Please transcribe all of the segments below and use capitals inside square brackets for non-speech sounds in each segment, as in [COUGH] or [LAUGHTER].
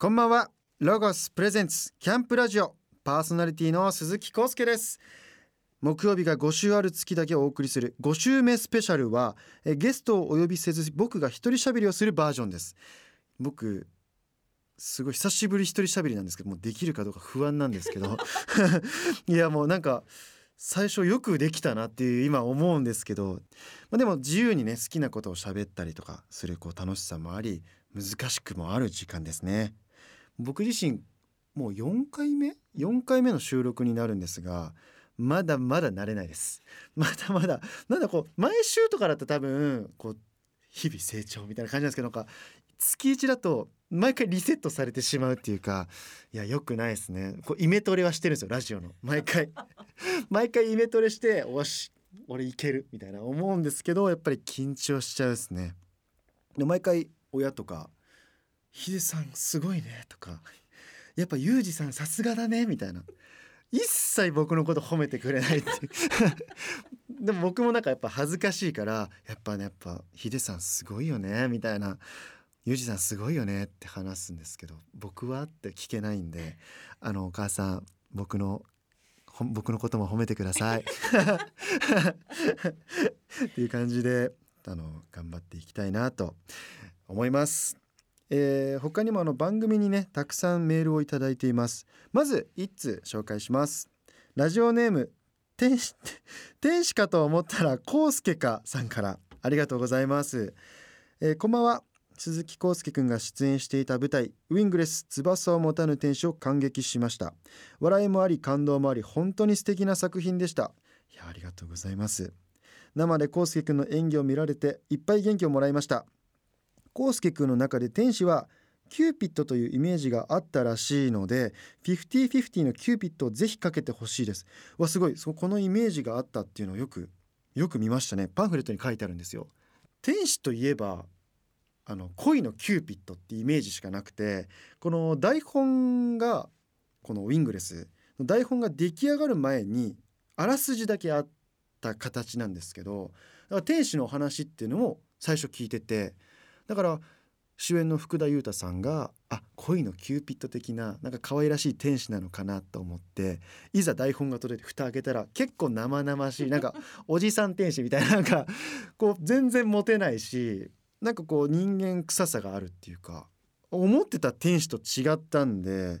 こんばんは。ロゴスプレゼンツキャンプラジオ。パーソナリティの鈴木康介です。木曜日が5週ある月だけお送りする5週目スペシャルはえゲストをお呼びせず僕が一人喋りをするバージョンです。僕すごい久しぶり一人喋りなんですけどもうできるかどうか不安なんですけど。[LAUGHS] いやもうなんか最初よくできたなっていう今思うんですけど、まあ、でも自由にね好きなことを喋ったりとかするこう楽しさもあり難しくもある時間ですね。僕自身もう4回目？4回目の収録になるんですがまだまだ慣れないです。[LAUGHS] まだまだなんだこう毎週とかだと多分こう日々成長みたいな感じなんですけどなんか月1だと毎回リセットされてしまうっていうかいやよくないですね。こうイメトレはしてるんですよラジオの。毎回。[LAUGHS] 毎回イメトレしておし俺いけるみたいな思うんですけどやっぱり緊張しちゃうですね。で毎回親とか「ヒデさんすごいね」とか「やっぱユージさんさすがだね」みたいな。一切僕のこと褒めてくれないって [LAUGHS] でも僕もなんかやっぱ恥ずかしいからやっぱねやっぱヒデさんすごいよねみたいなユージさんすごいよねって話すんですけど僕はって聞けないんであのお母さん僕の僕のことも褒めてください。[LAUGHS] っていう感じであの頑張っていきたいなと思います。えー、他にもあの番組にねたくさんメールをいただいています。まず一通紹介します。ラジオネーム天使 [LAUGHS] 天使かと思ったらコウスケかさんから。ありがとうございます、えー、こんばんは。鈴木康介くんが出演していた舞台ウィングレス翼を持たぬ天使を感激しました。笑いもあり感動もあり本当に素敵な作品でした。いやありがとうございます。生で康介くんの演技を見られていっぱい元気をもらいました。康介くんの中で天使はキューピッドというイメージがあったらしいので50-50のキューピッドをぜひかけてほしいです。わすごい。そこのイメージがあったっていうのをよくよく見ましたね。パンフレットに書いてあるんですよ。天使といえばあの恋のキューピッドってイメージしかなくてこの台本がこのウィングレスの台本が出来上がる前にあらすじだけあった形なんですけどだから天使のお話っていうのを最初聞いててだから主演の福田裕太さんがあ恋のキューピッド的ななんか可愛らしい天使なのかなと思っていざ台本が取れて蓋開けたら結構生々しいなんか [LAUGHS] おじさん天使みたいななんかこう全然モテないしなんかこう人間臭さがあるっていうか思ってた天使と違ったんで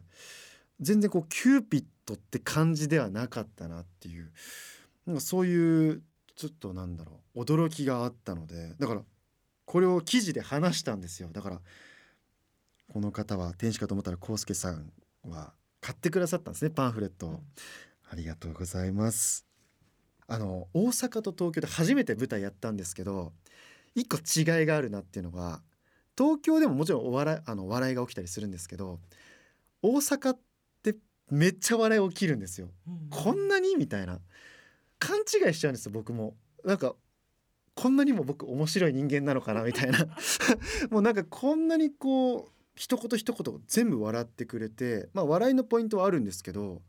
全然こうキューピッドって感じではなかったなっていうなんかそういうちょっとなんだろう驚きがあったのでだからこれを記事で話したんですよ。だからこの方は天使かと思ったら康介さんは買ってくださったんですね。パンフレット、うん、ありがとうございます。あの大阪と東京で初めて舞台やったんですけど一個違いがあるなっていうのは東京でももちろんお笑いあの笑いが起きたりするんですけど大阪ってめっちゃ笑い起きるんですよ、うん、こんなに？みたいな。勘違いしちゃうんですよ僕も。なんかこんなにも僕面白い人間なのかなみたいな。[LAUGHS] もうなんかこんなにこう一言一言全部笑ってくれてまあ笑いのポイントはあるんですけど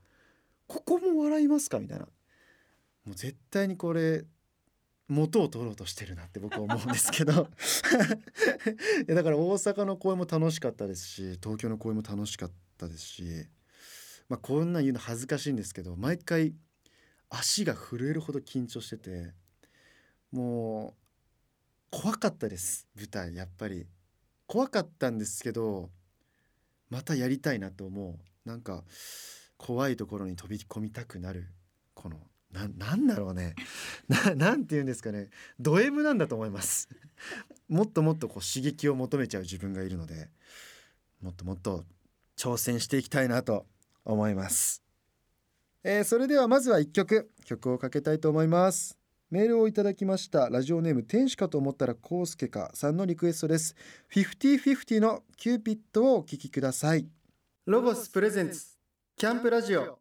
ここも笑いますかみたいな。もう絶対にこれ元を取ろうとしてるなって僕は思うんですけど。[LAUGHS] だから大阪の公演も楽しかったですし東京の公演も楽しかったですしまあこんなん言うの恥ずかしいんですけど毎回足が震えるほど緊張してて。もう怖かったです舞台やっぱり。怖かったんですけどまたやりたいなと思う。なんか怖いところに飛び込みたくなる。このななんだろうね。[LAUGHS] ななんて言うんですかね。ド M なんだと思います。[LAUGHS] もっともっとこう刺激を求めちゃう自分がいるのでもっともっと挑戦していきたいなと思います、えー、それではまずは1曲曲をかけたいと思います。メールをいただきました。ラジオネーム天使かと思ったらコウスケかさんのリクエストです。50-50のキューピッドをお聞きください。ロゴスプレゼンツキャンプラジオ。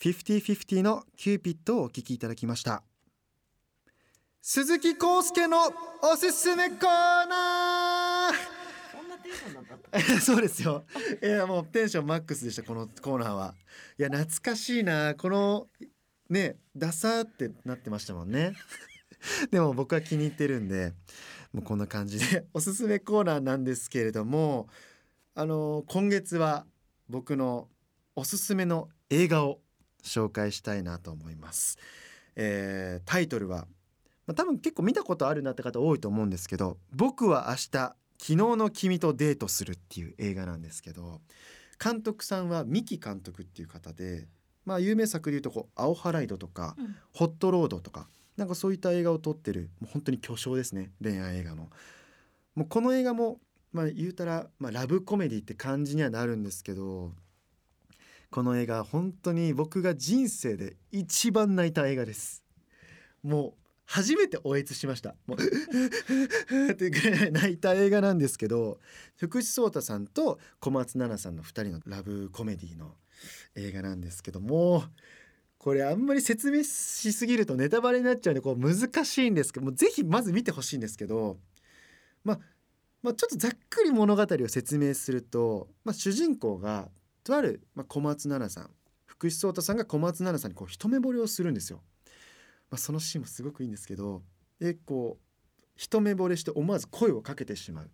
50-50のキューピッドをお聞きいただきました。鈴木康介のおすすめコーナー。[LAUGHS] そうですよ。いやもうテンションマックスでしたこのコーナーは。いや懐かしいな。このねダサってなってましたもんね。[LAUGHS] でも僕は気に入ってるんでもうこんな感じで。おすすめコーナーなんですけれどもあの今月は僕のおすすめの映画を紹介したいなと思います、えータイトルは、まあ、多分結構見たことあるなって方多いと思うんですけど僕は明日昨日の君とデートするっていう映画なんですけど監督さんは三木監督っていう方でまあ有名作でいうとこう青ハライドとかうんホットロードとかなんかそういった映画を撮ってるもう本当に巨匠ですね恋愛映画の。もうこの映画もまあ言うたら、まあ、ラブコメディって感じにはなるんですけどこの映画本当に僕が人生で一番泣いた映画です。もう初めておえつしましたもう [LAUGHS] ってぐらい泣いた映画なんですけど福士蒼太さんと小松菜奈さんの2人のラブコメディの映画なんですけどもこれあんまり説明しすぎるとネタバレになっちゃうんでこう難しいんですけどもぜひまず見てほしいんですけど、ま、まあちょっとざっくり物語を説明すると、まあ、主人公がとある、ま、小松菜奈さん福士蒼太さんが小松菜奈さんにこう一目惚れをするんですよ。まあ、そのシーンもすごくいいんですけどでこう一目惚れして思わず声をかけてしまうん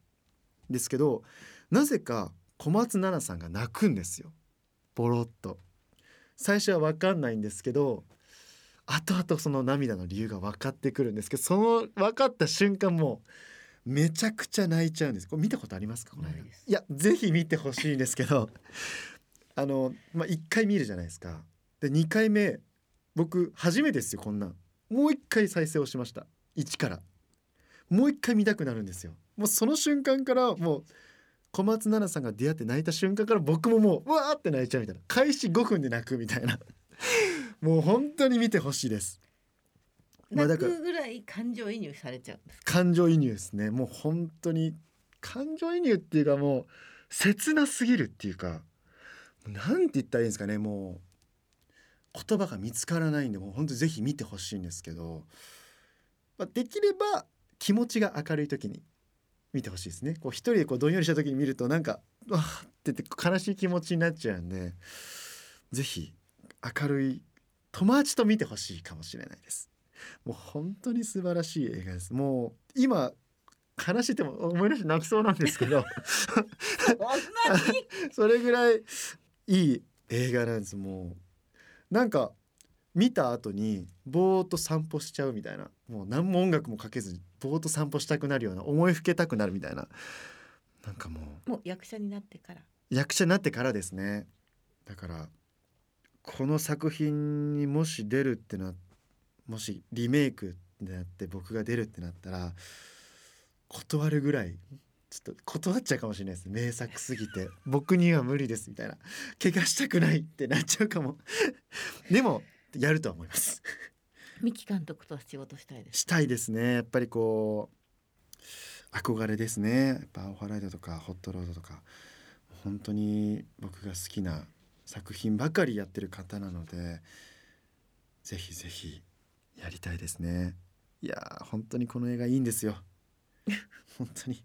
ですけどなぜか小松菜奈さんが泣くんですよボロッと。最初は分かんないんですけど後々その涙の理由が分かってくるんですけどその分かった瞬間もうめちゃくちゃ泣いちゃうんです。これ見たことありますか？この映画ないです。いやぜひ見てほしいんですけど [LAUGHS] あのまあ1回見るじゃないですか。で2回目僕初めてですよこんなん。もう1回再生をしました。1から。もう1回見たくなるんですよ。もうその瞬間からもう小松菜奈さんが出会って泣いた瞬間から僕ももううわーって泣いちゃうみたいな。開始5分で泣くみたいな。[LAUGHS] もう本当に見てほしいです。泣くぐらい感情移入されちゃうんですか？感情移入ですね。もう本当に感情移入っていうかもう切なすぎるっていうかなんて言ったらいいんですかね。もう言葉が見つからないんでもう本当ぜひ見てほしいんですけど、まあ、できれば気持ちが明るい時に見てほしいですね。こう一人でこうどんよりした時に見るとなんかわーって言って悲しい気持ちになっちゃうんでぜひ明るい友達と見てほしいかもしれないです。もう本当に素晴らしい映画です。もう今話してても思い出して泣きそうなんですけど。そ [LAUGHS] れぐらいいい映画なんです。もうなんか見た後にぼーっと散歩しちゃうみたいな。もう何も音楽もかけずにぼーっと散歩したくなるような思いふけたくなるみたいな。なんかもうもう役者になってから。役者になってからですね。だからこの作品にもし出るってなもしリメイクになって僕が出るってなったら断るぐらいちょっと断っちゃうかもしれないです名作すぎて。僕には無理ですみたいな。怪我したくないってなっちゃうかも。でもやるとは思います。三木監督と仕事したいです。したいですね。やっぱりこう憧れですね。やっぱ「青ハライド」とか「ホットロード」とか。本当に僕が好きな作品ばかりやってる方なのでぜひぜひやりたいですね。いやー本当にこの映画いいんですよ。本当に。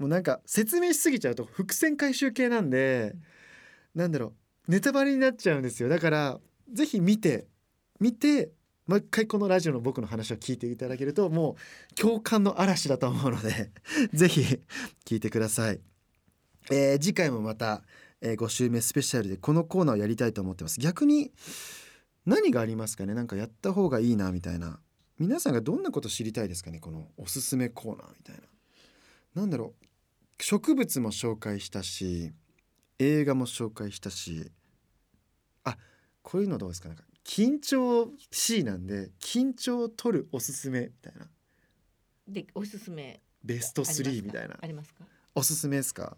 もうなんか説明しすぎちゃうと伏線回収系なんでなんだろう。ネタバレになっちゃうんですよ。だからぜひ見て見てもう一回このラジオの僕の話を聞いていただけるともう共感の嵐だと思うので [LAUGHS] ぜひ聞いてください、えー次回もまた、えー5週目スペシャルでこのコーナーをやりたいと思ってます。逆に何がありますかね？なんかやった方がいいなみたいな。皆さんがどんなこと知りたいですかね？このおすすめコーナーみたいな。なんだろう。植物も紹介したし映画も紹介したし。あっこういうのどうですか？なんか緊張しいなんで緊張を取るおすすめみたいな。でおすすめ。ベストありますか3みたいな。ありますか？おすすめですか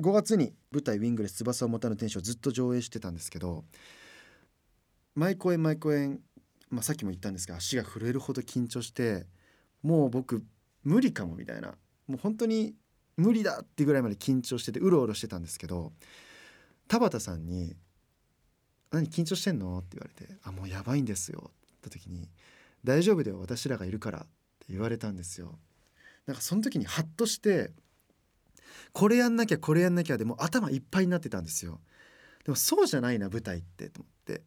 ？5月に舞台「ウィングレス翼を持たぬ天使」をずっと上映してたんですけど毎公演毎公演、まあ、さっきも言ったんですが足が震えるほど緊張してもう僕無理かもみたいな。もう本当に無理だってぐらいまで緊張しててうろうろしてたんですけど田畑さんに「何緊張してんの?」って言われて「あもうやばいんですよ」って言った時に「大丈夫だよ私らがいるから」って言われたんですよ。なんかその時にハッとしてこれやんなきゃこれやんなきゃでも頭いっぱいになってたんですよでもそうじゃないな舞台ってと思って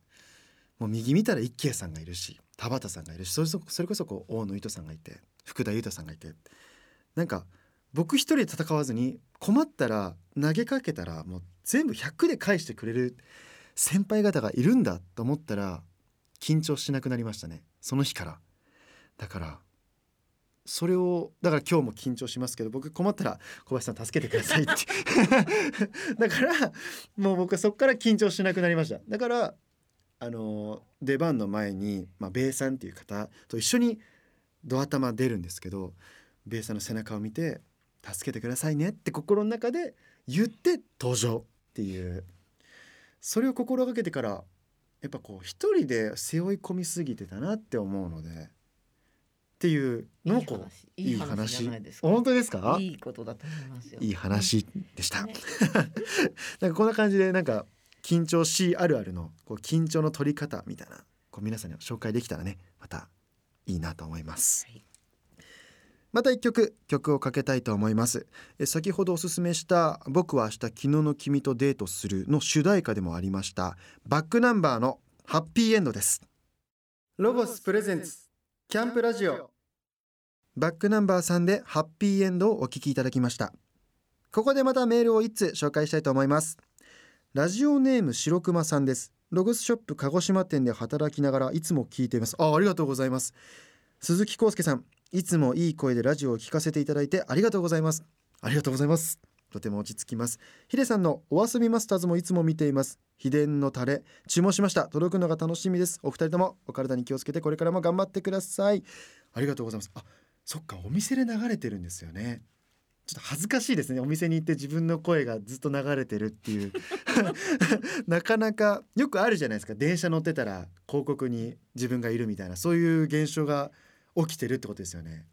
もう右見たら一慶さんがいるし田畑さんがいるしそれそれこそこう大野糸さんがいて福田裕太さんがいてなんか僕一人で戦わずに困ったら投げかけたらもう全部100で返してくれる先輩方がいるんだと思ったら緊張しなくなりましたね。その日から。だからそれをだから今日も緊張しますけど僕困ったら小林さん助けてくださいって。[LAUGHS] だからもう僕はそこから緊張しなくなりました。だからあの出番の前に、まあ、ベさんっていう方と一緒にドア玉出るんですけどベイさんの背中を見て「助けてくださいね」って心の中で言って登場っていう。それを心がけてからやっぱこう一人で背負い込みすぎてたなって思うのでっていうのをこういい話。本当ですか？いいことだと思いますよ。いい話でした、ね。[LAUGHS] なんかこんな感じでなんか緊張しあるあるのこう緊張の取り方みたいなこう皆さんに紹介できたらねまたいいなと思います、はいまた一曲曲をかけたいと思います。え先ほどおすすめした僕は明日昨日の君とデートするの主題歌でもありました。バックナンバーのハッピーエンドです。ロゴスプレゼンツキャンプラジオバックナンバーさんでハッピーエンドをお聞きいただきました。ここでまたメールを一通紹介したいと思います。ラジオネーム白熊さんです。ロゴスショップ鹿児島店で働きながらいつも聞いています。あありがとうございます。鈴木康介さんいつもいい声でラジオを聞かせていただいてありがとうございます。ありがとうございます。とても落ち着きます。ヒデさんのお遊びマスターズもいつも見ています。秘伝のタレ。注文しました。届くのが楽しみです。お二人ともお体に気をつけてこれからも頑張ってください。ありがとうございます。あそっか。お店で流れてるんですよね。ちょっと恥ずかしいですね。お店に行って自分の声がずっと流れてるっていう。[LAUGHS] なかなかよくあるじゃないですか。電車乗ってたら広告に自分がいるみたいな。そういう現象が起きてるってことですよね。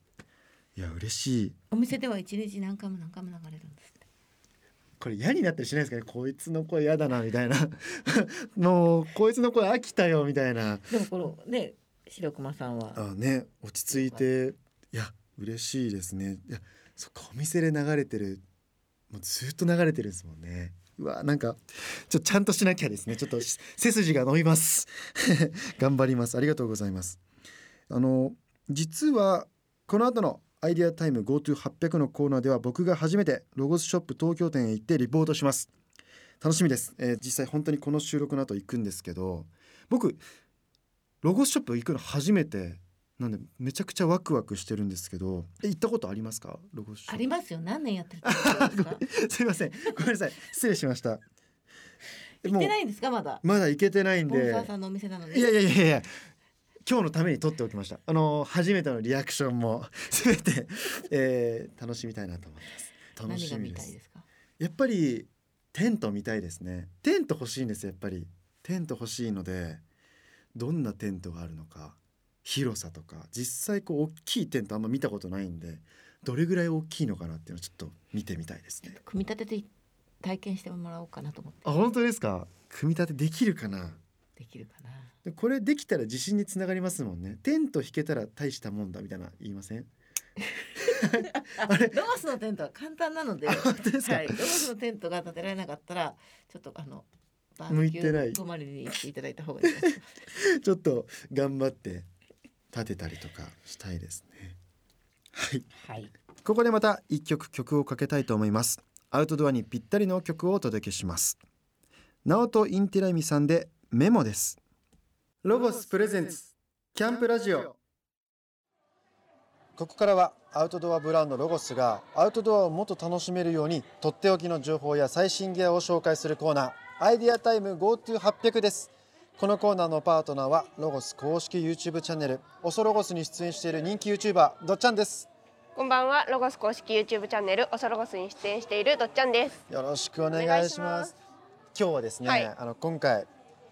いや嬉しい。お店では一日何回も何回も流れるんです。これ嫌になったりしないですかね。こいつの声嫌だなみたいな。[LAUGHS] もうこいつの声飽きたよみたいな。でもこのね白熊さんは。あね落ち着いて。いや嬉しいですね。いやそっかお店で流れてる。もうずっと流れてるんですもんね。うわなんかちょちゃんとしなきゃですね。ちょっとし背筋が伸びます。[LAUGHS] 頑張ります。ありがとうございます。あの実はこの後のアイデアタイム GoTo800 のコーナーでは僕が初めてロゴスショップ東京店へ行ってリポートします。楽しみです、えー実際本当にこの収録の後行くんですけど僕ロゴスショップ行くの初めてなんでめちゃくちゃワクワクしてるんですけどえ行ったことありますか？ロゴスショップ。ありますよ。何年やってるすか。[LAUGHS] すいませんごめんなさい。失礼しました。え行ってないんですか？まだ。まだ行けてないんで。ボンサーさんのお店なのに。いやいやいやいや今日のために撮っておきました。あの初めてのリアクションも [LAUGHS] すべて、えー楽しみたいなと思います。楽しみです。たいですか？やっぱりテント見たいですね。テント欲しいんですやっぱり。テント欲しいのでどんなテントがあるのか広さとか。実際こう大きいテントあんま見たことないんでどれぐらい大きいのかなっていうのをちょっと見てみたいですね。組み立てて体験してもらおうかなと思って。あ本当ですか？組み立てできるかな？できるかな。でこれできたら自信につながりますもんね。テント引けたら大したもんだみたいな言いません？あ [LAUGHS] れロゴスのテントは簡単なので。あ本当ですか、はい、ロゴスのテントが建てられなかったらちょっとあのバ向いてない。泊まりに行っていただいた方がいいです。[LAUGHS] ちょっと頑張って立てたりとかしたいですね。はい。はい。ここでまた一曲曲をかけたいと思います。アウトドアにぴったりの曲をお届けします。ナオトインティライミさんでメモですロゴスプレゼンツキャンプラジオ。ここからはアウトドアブランドロゴスがアウトドアをもっと楽しめるようにとっておきの情報や最新ギアを紹介するコーナーアイデアタイム GoTo800 です。このコーナーのパートナーはロゴス公式 YouTube チャンネルオソロゴスに出演している人気 YouTuber どっちゃんです。こんばんは、ロゴス公式 YouTube チャンネルおそロゴスに出演しているどっちゃんです。よろしくお願いします。今日はですね、はい。あの今回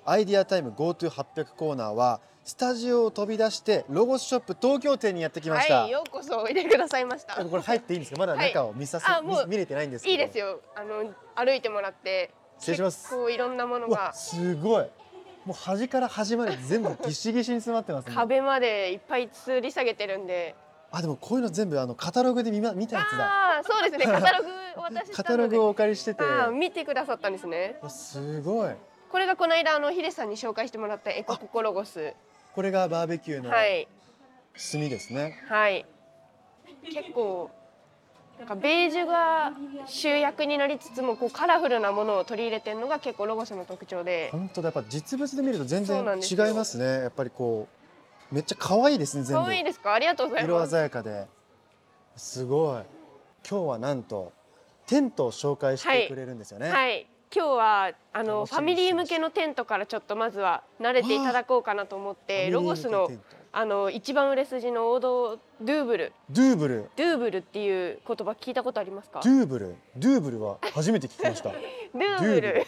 アイディアタイム GoTo800 コーナーはスタジオを飛び出してロゴスショップ東京店にやってきました、はい、ようこそおいでくださいました。これ入っていいんですか？まだ中を見させ、はい見見れてないんですけどいいですよ。あの歩いてもらって、失礼します結構いろんなものがすごいもう端から端まで全部ぎしぎしに詰まってますね壁までいっぱい吊り下げてるんで。あでもこういうの全部あのカタログで見ま見たやつだああ、そうですね。カタログ。[LAUGHS] カタログをお借りしてて見てくださったんですね。わすごいこれがこの間あのヒデさんに紹介してもらったエコココロゴス。これがバーベキューのはい。炭ですね、はい。結構なんかベージュが主役になりつつもこうカラフルなものを取り入れてるのが結構ロゴスの特徴で。本当だやっぱ実物で見ると全然違いますね。やっぱりこうめっちゃ可愛いですね全部。可愛いですか？ありがとうございま色す鮮やかで。すごい。今日はなんとテントを紹介してくれるんですよね、はい今日はあのファミリー向けのテントからちょっとまずは慣れていただこうかなと思ってロゴスのあの一番売れ筋の王道ドゥーブル。ドゥーブル。ドゥーブルっていう言葉聞いたことありますか？ドゥーブル。ドゥーブルは初めて聞きました。[LAUGHS] ドゥーブル。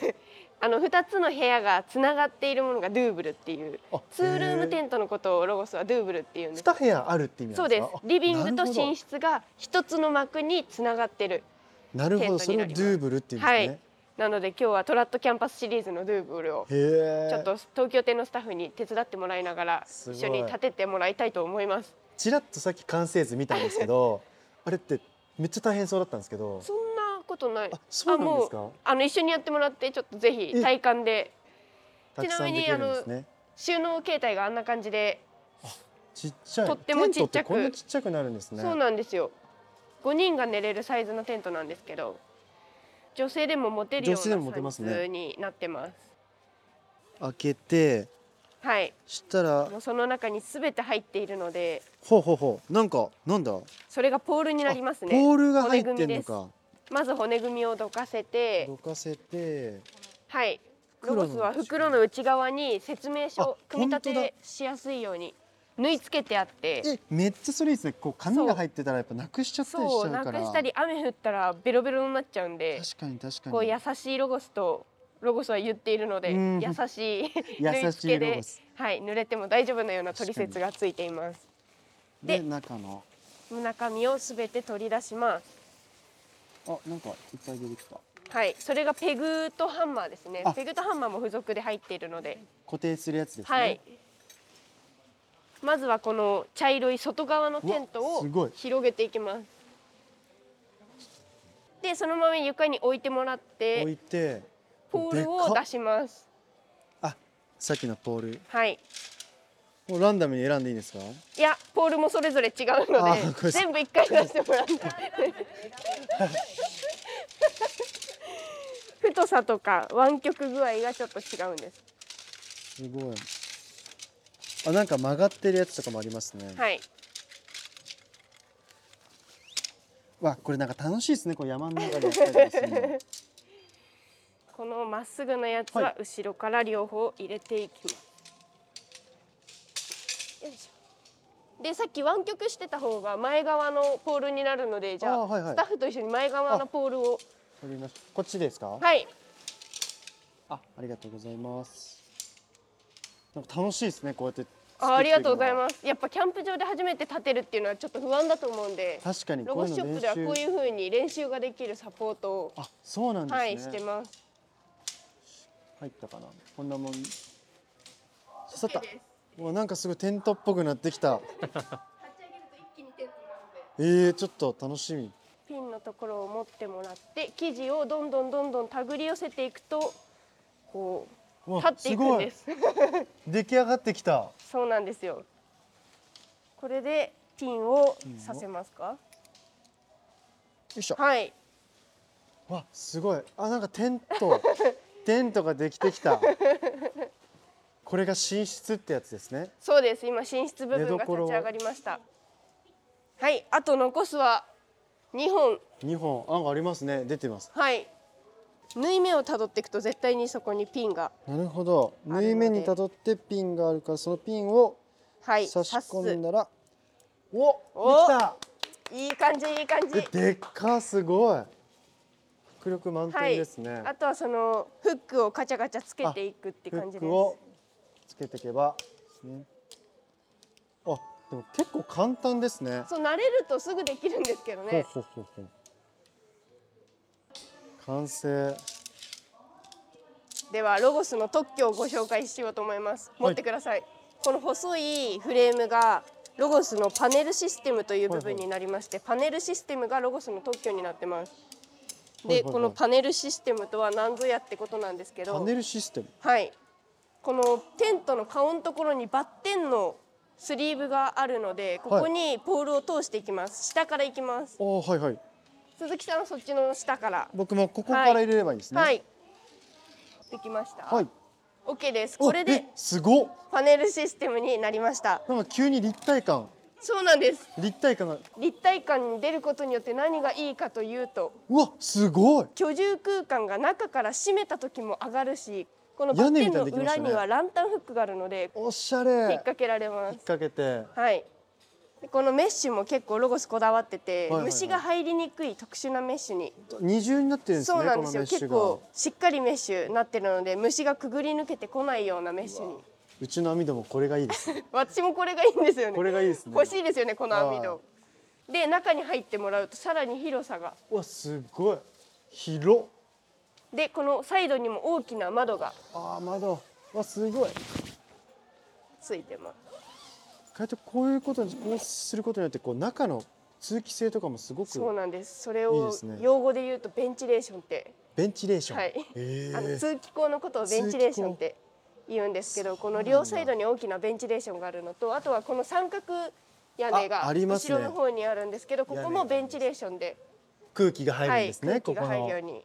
あの二つの部屋がつながっているものがドゥーブルっていう。あツールームテントのことをロゴスはドゥーブルっていうんです。二部屋あるって意味なそうです。リビングと寝室が一つの幕につながってるなるほど。それをドゥーブルっていうんですね、はいなので今日はトラッドキャンバスシリーズのドゥーブルをちょっと東京店のスタッフに手伝ってもらいながら一緒に立ててもらいたいと思います。ちらっとさっき完成図見たんですけど [LAUGHS] あれってめっちゃ大変そうだったんですけど。そんなことない。あそうなんですか？あの一緒にやってもらってちょっとぜひえ。体感で。たくさんできるんですね。収納形態があんな感じでちっちゃい。とってもちっちゃくこんなちっちゃくなるんですね。そうなんですよ。5人が寝れるサイズのテントなんですけど女性でも持てるようなサイズになってます。開けてはい。したらもうその中に全て入っているので。ほうほうほう。なんかなんだ？それがポールになりますね。ポールが入ってんのか。まず骨組みをどかせて。どかせて。はい。ロゴスは袋の内側に説明書あ組み立てしやすいように縫い付けてあって。えめっちゃそれいいですね。こう紙が入ってたらやっぱなくしちゃったりしちゃうから。くしたり雨降ったらベロベロになっちゃうんで。確かに確かに。こう優しいロゴスとロゴスは言っているのでうん。優しい [LAUGHS] 優縫いし付けでいロゴス [LAUGHS] はい濡れても大丈夫なような取説がついています。でで中の。中身をすべて取り出します。あなんかいっぱい出てきた。はいそれがペグとハンマーですね。あ。ペグとハンマーも付属で入っているので。固定するやつですね。はいまずはこの茶色い外側のテントを広げていきます。でそのまま床に置いてもらっ置ていてポールを出します。あさっきのポール。はい。もうランダムに選んでいいですか？いやポールもそれぞれ違うので全部一回出してもらって。[LAUGHS] 太さとか湾曲具合がちょっと違うんです。すごいあなんか曲がってるやつとかもありますね、はい。わこれなんか楽しいですね。こう山の中でやったりするの。[LAUGHS] このまっすぐなやつはは後ろから両方入れていきます。よいしょ。でさっき湾曲してた方が前側のポールになるのでじゃああはいはい。スタッフと一緒に前側のポールを。取りました。こっちですか？はい。あありがとうございますなんか楽しいですねこうやってあありがとうございす。ますやっぱキャンプ場で初めて立てるっていうのはちょっと不安だと思うんで確かにロゴスショップではこういう風に練習ができるサポートをあそうなんですね、はいしてます。入ったかな。こんなもん。刺さったうわなんかすごいテントっぽくなってきた。えー、ちょっと楽しみ。ピンのところを持ってもらって生地をどんどんどんどん手繰り寄せていくとこう立っていくんです。出来上がってきた。そうなんですよ。これでピンをさせますか？よいしょ。はい。わすごい。あなんかテント [LAUGHS] テントができてきた。これが寝室ってやつですね。そうです。今寝室部分が立ち上がりました。はい。あと残すは2本。2本。あんかありますね。出てます。はい縫い目をたどっていくと絶対にそこにピンがなるほど。縫い目にたどってピンがあるからそのピンをはい差し込ん刺だら、おおできた。すいい感じいい感じ。えでっかすごい。迫力満はい点ですね、あとはそのフックをカチャカチャつけていくってフ感じです。ックをつけていけばですね。あでも結構簡単ですね。そう慣れるとすぐできるんですけどね。ほうほうほうほう完成。ではロゴスの特許をご紹介しようと思います。持ってください、この細いフレームがロゴスのパネルシステムという部分になりまして、パネルシステムがロゴスの特許になってます。で、はいはいはい。このパネルシステムとは何ぞやってことなんですけど。パネルシステム。はい。このテントの顔のところにバッテンのスリーブがあるのでここにポールを通していきます。下からいきます。あはいはい鈴木さんはそっちの下から。僕もここから入れればいいですね。はい。できました。はい。OK です。おこれでえすごっ。パネルシステムになりました。なんか急に立体感。そうなんです。立体感が。立体感に出ることによって何がいいかというとうわすごい。居住空間が中から閉めた時も上がるしこのバッテンの裏にはランタンフックがあるのでおしゃ引っれ掛けられます。引っ掛けて。はい。でこのメッシュも結構ロゴスこだわってて、虫が入りにくい特殊なメッシュに。二重になってるんですねそうなんですよ。結構しっかりメッシュになってるので虫がくぐり抜けてこないようなメッシュに。うちの網戸もこれがいいです。[LAUGHS] 私もこれがいいんですよね。これがいいですね。欲しいですよねこの網は戸で中に入ってもらうとさらに広さが。うわすごい。広でこのサイドにも大きな窓が。あー窓。うわすごい。ついてます意外とこういうことにこうすることによってこう中の通気性とかもすごくそうなんです。それいいを用語で言うとベンチレーションって。ベンチレーション、はい。へあのー通気口のことをベンチレーションって言うんですけどこの両サイドに大きなベンチレーションがあるのとあとはこの三角屋根あが後ろの方にあるんですけどここもベンチレーションで、空気が入るんはい、ですね、空気が入るように。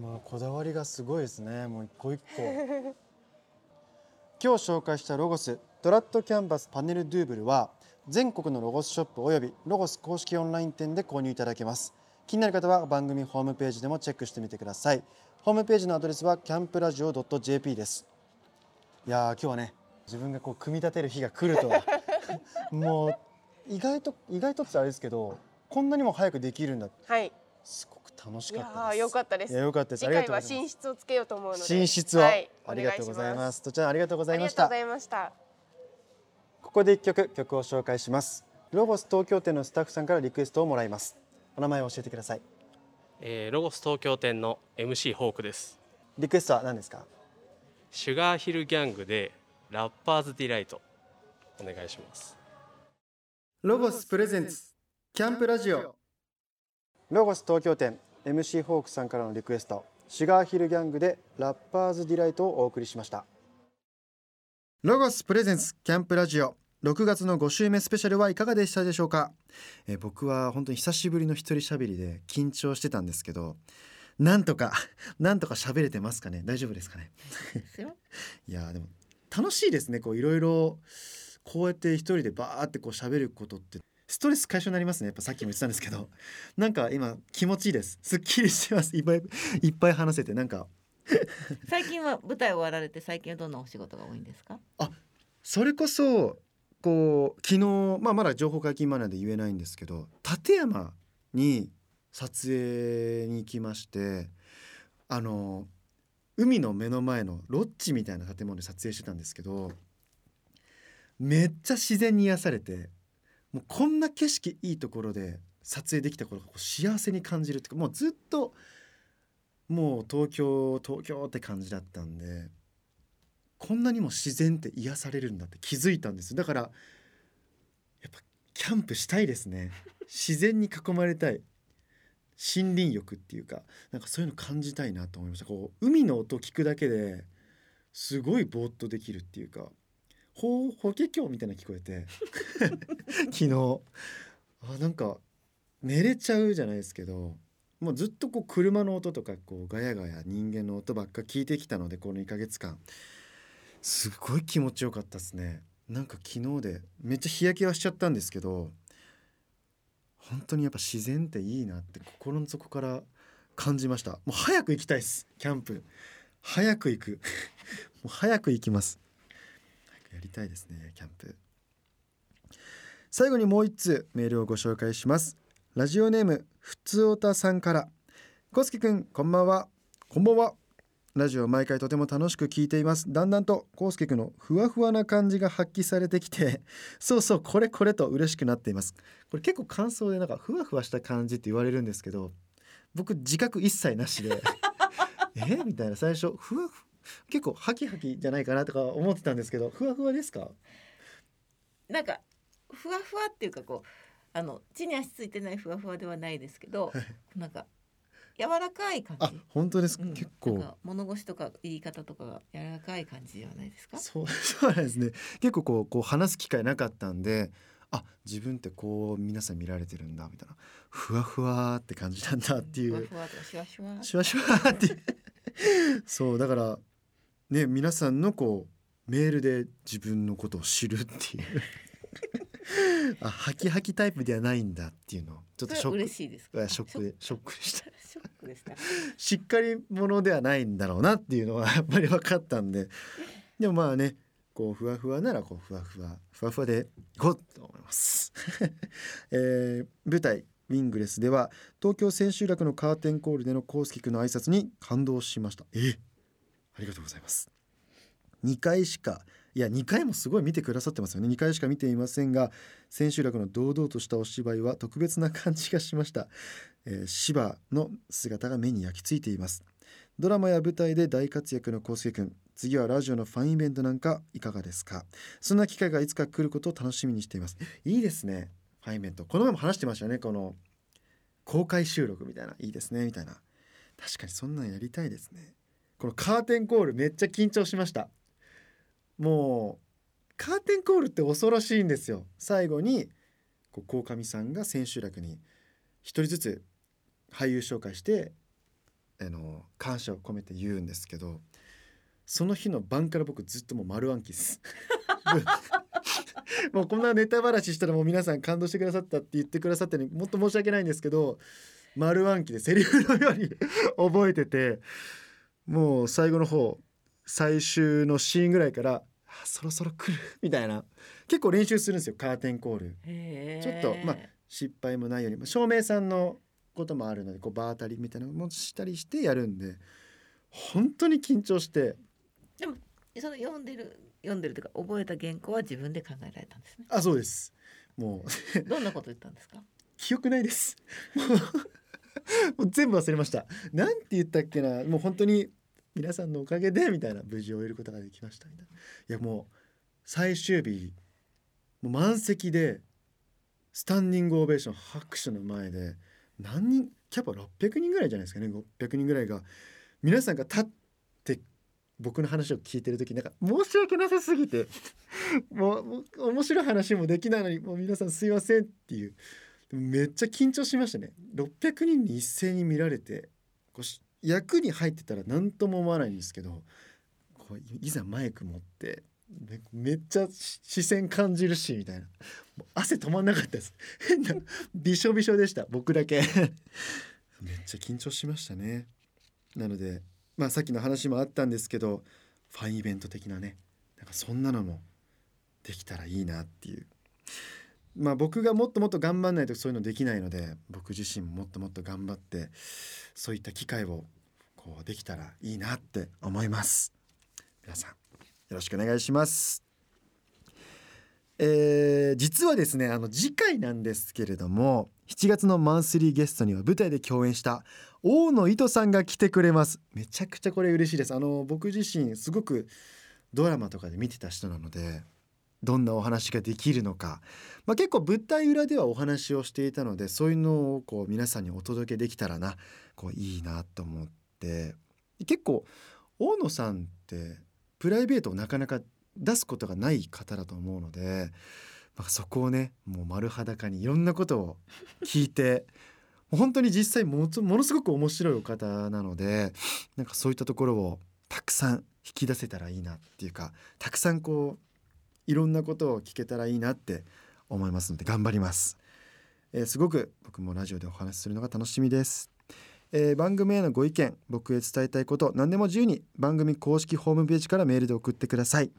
まあこだわりがすごいですね。もう一個一個。[LAUGHS] 今日紹介したロゴスドラットキャンバスパネルドゥーブルは全国のロゴスショップおよびロゴス公式オンライン店で購入いただけます。気になる方は番組ホームページでもチェックしてみてください。ホームページのアドレスはキャンプラジオ .jp です。いやー今日はね自分がこう組み立てる日が来るとは。[LAUGHS] もう意外と意外とってあれですけどこんなにも早くできるんだ。はい。すごく楽しかったです。ーよかったです。いやよかったです。次回は寝室をつけようと思うので。寝室を、はい。ありがとうございます。とちゃんありがとうございました。ありがとうござ。いましたここで一曲曲を紹介します。ロゴス東京店のスタッフさんからリクエストをもらいます。お名前を教えてください。えーロゴス東京店の MC ホークですリクエストは何ですか？シュガーヒルギャングでラッパーズディライトお願いしますロゴスプレゼンツキャンプラジオ。ロゴス東京店 MC ホークさんからのリクエスト、シュガーヒルギャングでラッパーズディライトをお送りしました。ロゴスプレゼンツキャンプラジオ6月の5週目スペシャルはいかがでしたでしょうか、えー僕は本当に久しぶりの一人喋りで緊張してたんですけどなんとか [LAUGHS] なんとか喋れてますかね？大丈夫ですかね？[LAUGHS] いやーでも楽しいですね。こういろいろこうやって一人でバーってこう喋ることって。ストレス解消になりますね。やっぱさっきも言ってたんですけど。なんか今気持ちいいです。すっきりしてます。いっぱいいっぱい話せて。なんか。[LAUGHS] 最近は舞台終わられて最近はどんなお仕事が多いんですか？それこそこう昨日、まあ、まだ情報解禁までで言えないんですけど立山に撮影に行きましてあの海の目の前のロッジみたいな建物で撮影してたんですけどめっちゃ自然に癒されてもうこんな景色いいところで撮影できた頃が幸せに感じるっていうかもうずっともう東京東京って感じだったんでこんなにも自然って癒されるんだって気づいたんですだからやっぱキャンプしたいですね。[LAUGHS] 自然に囲まれたい。森林浴っていうかなんかそういうの感じたいなと思いました。こう海の音聞くだけですごいぼーっとできるっていうかほう法華経みたいなの聞こえて。[LAUGHS] 昨日。あなんか寝れちゃうじゃないですけどもうずっとこう車の音とかこうガヤガヤ人間の音ばっか聞いてきたのでこの2ヶ月間すごい気持ちよかったですね。なんか昨日でめっちゃ日焼けはしちゃったんですけど本当にやっぱ自然っていいなって心の底から感じました。もう早く行きたいですキャンプ。早く行く。[LAUGHS] もう早く行きます。早くやりたいですねキャンプ。最後にもう一通メールをご紹介します。ラジオネームふつおたさんから。こすけくんこんばんは。こんばんは。ラジオ毎回とても楽しく聞いています。だんだんとこうすけくんのふわふわな感じが発揮されてきて [LAUGHS] そうそうこれこれと嬉しくなっています。これ結構感想でなんかふわふわした感じって言われるんですけど僕自覚一切なしで [LAUGHS] え？みたいな。最初ふわふ結構ハキハキじゃないかなとか思ってたんですけどふわふわですか？なんかふわふわっていうかこうあの地に足ついてないふわふわではないですけどなんか柔らかい感あじ本当ですか、うん。結構。物腰とか言い方とかが柔らかい感じではないですか？そう [LAUGHS] そうですね。結構こうこう話す機会なかったんであ自分ってこう皆さん見られてるんだみたいな。ふわふわって感じなんだっていう。ふわふわとかシュワシュワ。シュワシュワって。そうだからね皆さんのこうメールで自分のことを知るっていうあハキハキタイプではないんだっていうのをちょっとショック嬉しいですか？あショックでショック。でした。[LAUGHS] ショックでした。しっかり者ではないんだろうなっていうのはやっぱり分かったんで。でもまあねこうふわふわならこうふわふわふわふわでいこうと思います、えー舞台「ウィングレス」では東京千秋楽のカーテンコールでのコウスケ君の挨拶に感動しましたえありがとうございます2回しかいや2回もすごい見てくださってますよね。2回しか見ていませんが千秋楽の堂々としたお芝居は特別な感じがしました、えー、芝の姿が目に焼き付いています。ドラマや舞台で大活躍のコウスケ君次はラジオのファンイベントなんかいかがですか？そんな機会がいつか来ることを楽しみにしています。いいですね。ファンイベント。この前も話してましたよね。この公開収録みたいな。いいですね。みたいな。確かにそんなんやりたいですね。このカーテンコールめっちゃ緊張しました。もうカーテンコールって恐ろしいんですよ。最後にこう鴻上さんが千秋楽に一人ずつ俳優紹介してあの感謝を込めて言うんですけどその日の晩から僕ずっともう丸暗記です。[LAUGHS] もうこんなネタばらししたらもう皆さん感動してくださったって言ってくださってるのにもっと申し訳ないんですけど丸暗記でセリフのように [LAUGHS] 覚えててもう最後の方最終のシーンぐらいからあそろそろ来る [LAUGHS] みたいな。結構練習するんですよカーテンコール。ちょっとまあ失敗もないように照明さんのこともあるのでこう場当たりみたいなのもしたりしてやるんで本当に緊張して。でもその読んでる読んでるというか覚えた原稿は自分で考えられたんですね。あそうです。もう。[LAUGHS] どんなこと言ったんですか？記憶ないです。[LAUGHS] もう全部忘れました。なんて言ったっけな。もう本当に皆さんのおかげでみたいな無事終えることができましたみたいな。いやもう最終日もう満席でスタンディングオベーション拍手の前で何人キャパ600人ぐらいじゃないですかね。600人ぐらいが皆さんが立って僕の話を聞いてる時なんか申し訳なさすぎてもう面白い話もできないのにもう皆さんすいませんっていう。めっちゃ緊張しましたね。600人に一斉に見られてこう役に入ってたら何とも思わないんですけどこういざマイク持ってめっちゃ視線感じるしみたいな。もう汗止まんなかったです。変なびしょびしょでした。僕だけ。[LAUGHS] めっちゃ緊張しましたね。なのでまあさっきの話もあったんですけどファンイベント的なね。なんかそんなのもできたらいいなっていう。まあ僕がもっともっと頑張んないとそういうのできないので僕自身ももっともっと頑張ってそういった機会をこうできたらいいなって思います。皆さんよろしくお願いします。えー実はですねあの次回なんですけれども7月のマンスリーゲストには舞台で共演した大野糸さんが来てくれます。めちゃくちゃこれ嬉しいです。あの僕自身すごくドラマとかで見てた人なのでどんなお話ができるのか、まあ、結構舞台裏ではお話をしていたのでそういうのをこう皆さんにお届けできたらなこういいなと思って。結構大野さんってプライベートをなかなか出すことがない方だと思うので、まあ、そこをねもう丸裸にいろんなことを聞いて本当に実際もものすごく面白いお方なのでなんかそういったところをたくさん引き出せたらいいなっていうかたくさんこういろんなことを聞けたらいいなって思いますので頑張ります、えーすごく僕もラジオでお話しするのが楽しみです、えー番組へのご意見僕へ伝えたいこと何でも自由に番組公式ホームページからメールで送ってください、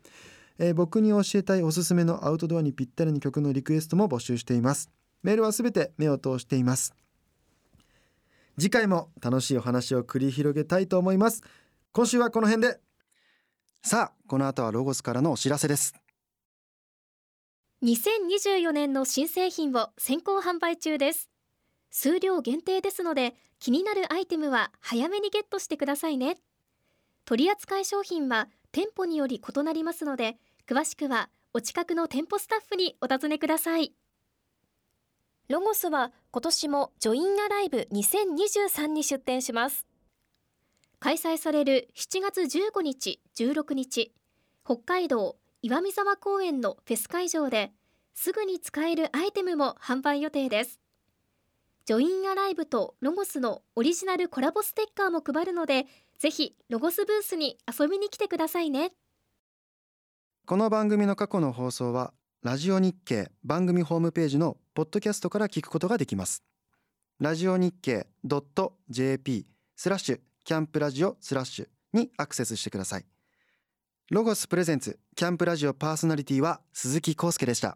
えー僕に教えたいおすすめのアウトドアにぴったりの曲のリクエストも募集しています。メールはすべて目を通しています。次回も楽しいお話を繰り広げたいと思います。今週はこの辺で。さあこの後はロゴスからのお知らせです。2024年の新製品を先行販売中です。数量限定ですので気になるアイテムは早めにゲットしてくださいね。取扱い商品は店舗により異なりますので詳しくはお近くの店舗スタッフにお尋ねください。ロゴスは今年もジョインアライブ2023に出展します。開催される7月15日16日北海道岩見沢公園のフェス会場ですぐに使えるアイテムも販売予定です。ジョインアライブとロゴスのオリジナルコラボステッカーも配るのでぜひロゴスブースに遊びに来てくださいね。この番組の過去の放送はラジオ日経番組ホームページのポッドキャストから聞くことができます。ラジオ日経 .jp スラッシュキャンプラジオスラッシュにアクセスしてください。ロゴスプレゼンツキャンプラジオパーソナリティは鈴木康介でした。